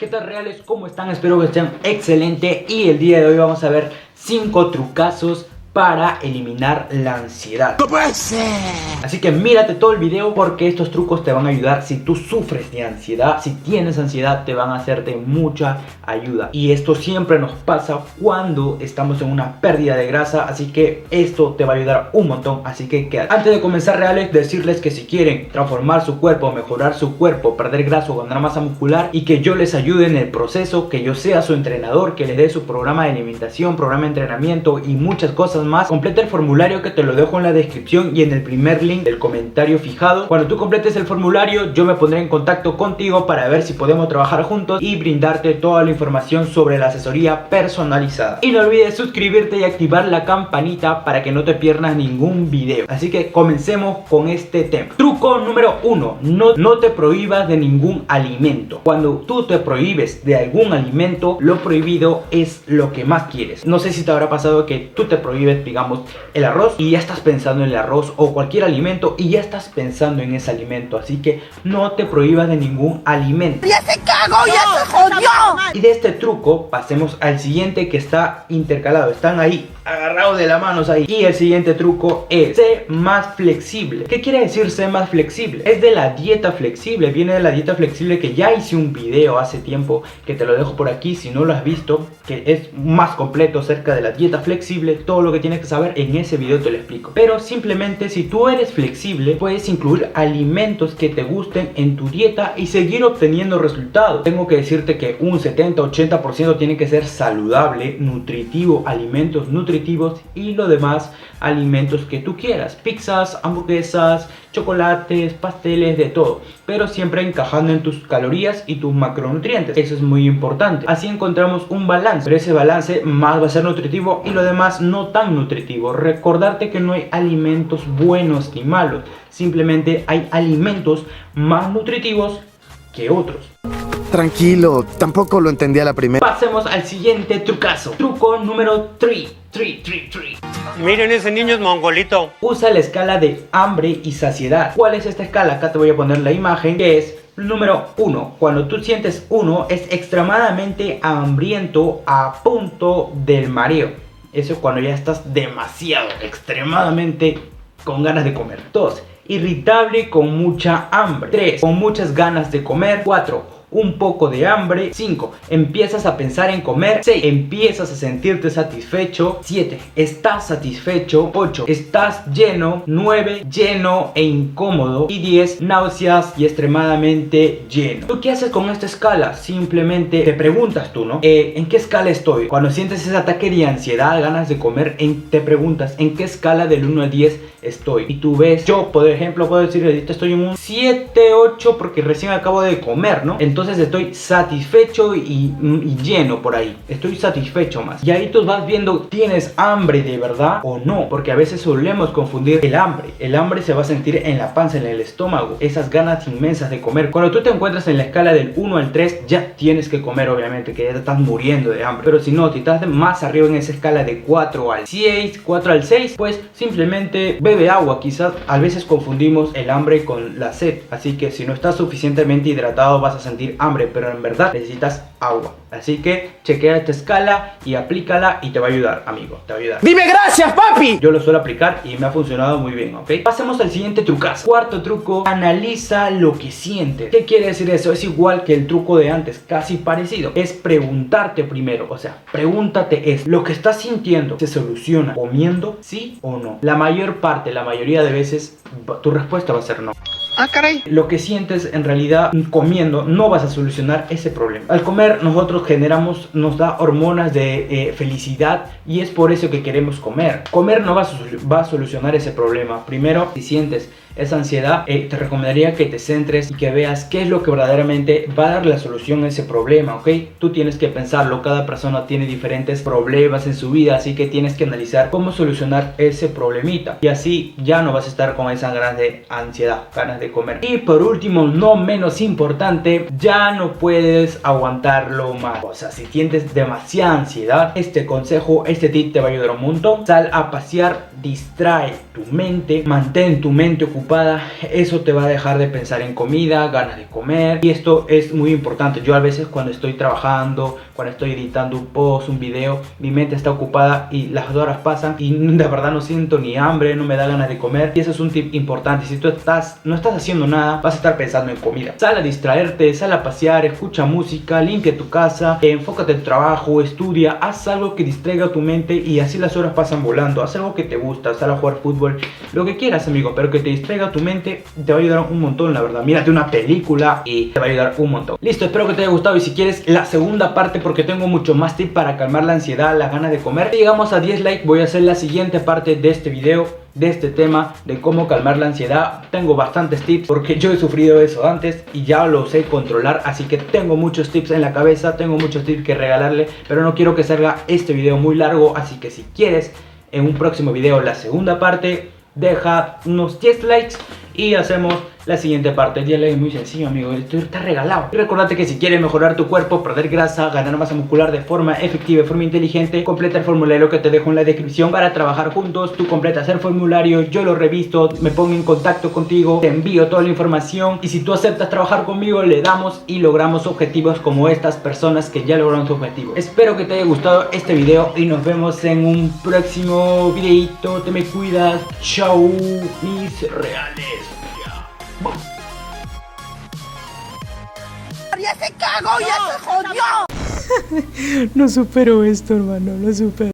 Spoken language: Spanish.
¿Qué tal reales? ¿Cómo están? Espero que estén excelente y el día de hoy vamos a ver 5 trucazos para eliminar la ansiedad. ¡No puede ser! Así que mírate todo el video porque estos trucos te van a ayudar si tú sufres de ansiedad, si tienes ansiedad te van a hacer de mucha ayuda. Y esto siempre nos pasa cuando estamos en una pérdida de grasa, así que esto te va a ayudar un montón, así que quédate. Antes de comenzar reales, decirles que si quieren transformar su cuerpo, mejorar su cuerpo, perder grasa o ganar masa muscular y que yo les ayude en el proceso, que yo sea su entrenador, que les dé su programa de alimentación, programa de entrenamiento y muchas cosas más, completa el formulario que te lo dejo en la descripción y en el primer link del comentario fijado. Cuando tú completes el formulario, yo me pondré en contacto contigo para ver si podemos trabajar juntos y brindarte toda la información sobre la asesoría personalizada. Y no olvides suscribirte y activar la campanita para que no te pierdas ningún video. Así que comencemos con este tema. Truco número uno, no, no te prohíbas de ningún alimento. Cuando tú te prohíbes de algún alimento, lo prohibido es lo que más quieres. No sé si te habrá pasado que tú te prohíbes digamos, el arroz y ya estás pensando en el arroz o cualquier alimento y ya estás pensando en ese alimento. Así que no te prohíbas de ningún alimento. ¡Ya se cagó! ¡Ya se jodió! Y de este truco pasemos al siguiente que está intercalado. Están ahí agarrados de la manos ahí. Y el siguiente truco es ser más flexible. ¿Qué quiere decir ser más flexible? Es de la dieta flexible. Viene de la dieta flexible que ya hice un video hace tiempo que te lo dejo por aquí si no lo has visto. Que es más completo acerca de la dieta flexible. Todo lo que tienes que saber en ese video te lo explico. Pero simplemente si tú eres flexible puedes incluir alimentos que te gusten en tu dieta y seguir obteniendo resultados. Tengo que decirte que un 70-80% tiene que ser saludable, nutritivo, alimentos nutritivos y lo demás alimentos que tú quieras. Pizzas, hamburguesas, chocolates, pasteles, de todo. Pero siempre encajando en tus calorías y tus macronutrientes. Eso es muy importante. Así encontramos un balance. Pero ese balance más va a ser nutritivo y lo demás no tan nutritivo. Recordarte que no hay alimentos buenos ni malos. Simplemente hay alimentos más nutritivos que otros. Tranquilo, tampoco lo entendí a la primera. Pasemos al siguiente trucazo. Truco número 3. 3, 3, 3. Miren, ese niño es mongolito. Usa la escala de hambre y saciedad. ¿Cuál es esta escala? Acá te voy a poner la imagen que es número 1. Cuando tú sientes 1 es extremadamente hambriento a punto del mareo. Eso es cuando ya estás demasiado, extremadamente con ganas de comer. 2. Irritable con mucha hambre. 3. Con muchas ganas de comer. 4 un poco de hambre. 5. Empiezas a pensar en comer. 6. Empiezas a sentirte satisfecho. 7. Estás satisfecho. 8. Estás lleno. 9. Lleno e incómodo. Y 10. Náuseas y extremadamente lleno. ¿Tú qué haces con esta escala? Simplemente te preguntas tú, ¿no? Eh, ¿En qué escala estoy? Cuando sientes ese ataque de ansiedad, ganas de comer, te preguntas ¿en qué escala del 1 al 10 estoy? Y tú ves, yo por ejemplo puedo decir, ahorita estoy en un 7, 8 porque recién acabo de comer, ¿no? Entonces entonces estoy satisfecho y, lleno por ahí. Estoy satisfecho más. Y ahí tú vas viendo, ¿tienes hambre de verdad o no? Porque a veces solemos confundir el hambre. El hambre se va a sentir en la panza, en el estómago. Esas ganas inmensas de comer. Cuando tú te encuentras en la escala del 1 al 3, ya tienes que comer, obviamente, que ya te estás muriendo de hambre. Pero si no, si estás más arriba en esa escala de 4 al 6, 4 al 6, pues simplemente bebe agua. Quizás a veces confundimos el hambre con la sed. Así que si no estás suficientemente hidratado, vas a sentir hambre, pero en verdad necesitas agua. Así que chequea esta escala y aplícala y te va a ayudar, amigo. Te va a ayudar. ¡Dime gracias, papi! Yo lo suelo aplicar y me ha funcionado muy bien, ¿ok? Pasemos al siguiente trucazo. Cuarto truco, analiza lo que sientes. ¿Qué quiere decir eso? Es igual que el truco de antes, casi parecido. Es preguntarte primero, o sea, pregúntate es, ¿lo que estás sintiendo se soluciona comiendo, sí o no? La mayor parte, la mayoría de veces, tu respuesta va a ser no. Ah, caray. Lo que sientes en realidad comiendo no vas a solucionar ese problema. Al comer nosotros generamos, nos da hormonas de eh, felicidad y es por eso que queremos comer. Comer no va a, va a solucionar ese problema. Primero, si sientes esa ansiedad, eh, te recomendaría que te centres y que veas qué es lo que verdaderamente va a dar la solución a ese problema, ¿ok? Tú tienes que pensarlo, cada persona tiene diferentes problemas en su vida, así que tienes que analizar cómo solucionar ese problemita. Y así ya no vas a estar con esa ganas de ansiedad, ganas de comer. Y por último, no menos importante, ya no puedes aguantarlo más. O sea, si sientes demasiada ansiedad, este consejo, este tip te va a ayudar un montón. Sal a pasear, distrae tu mente, mantén tu mente ocupada eso te va a dejar de pensar en comida, ganas de comer. Y esto es muy importante. Yo a veces cuando estoy trabajando, cuando estoy editando un post, un video, mi mente está ocupada y las horas pasan y de verdad no siento ni hambre, no me da ganas de comer. Y eso es un tip importante. Si tú estás, no estás haciendo nada, vas a estar pensando en comida. Sal a distraerte, sal a pasear, escucha música, limpia tu casa, enfócate en trabajo, estudia, haz algo que distraiga tu mente y así las horas pasan volando. Haz algo que te gusta, sal a jugar fútbol, lo que quieras, amigo, pero que te distraiga tu mente te va a ayudar un montón, la verdad. Mírate una película y te va a ayudar un montón. Listo, espero que te haya gustado y si quieres la segunda parte porque tengo mucho más tips para calmar la ansiedad, la gana de comer. Si llegamos a 10 likes voy a hacer la siguiente parte de este video de este tema de cómo calmar la ansiedad tengo bastantes tips porque yo he sufrido eso antes y ya lo sé controlar así que tengo muchos tips en la cabeza tengo muchos tips que regalarle pero no quiero que salga este video muy largo así que si quieres en un próximo video la segunda parte deja unos 10 likes y hacemos la siguiente parte. El día es muy sencillo, amigo. Esto está regalado. Y recordate que si quieres mejorar tu cuerpo, perder grasa, ganar masa muscular de forma efectiva, de forma inteligente, completa el formulario que te dejo en la descripción para trabajar juntos. Tú completas el formulario, yo lo revisto, me pongo en contacto contigo, te envío toda la información. Y si tú aceptas trabajar conmigo, le damos y logramos objetivos como estas personas que ya lograron su objetivo. Espero que te haya gustado este video y nos vemos en un próximo videito. Te me cuidas. Chau, mis reales. ¡Ya se cagó! ¡Ya se jodió! no supero esto, hermano, no supero.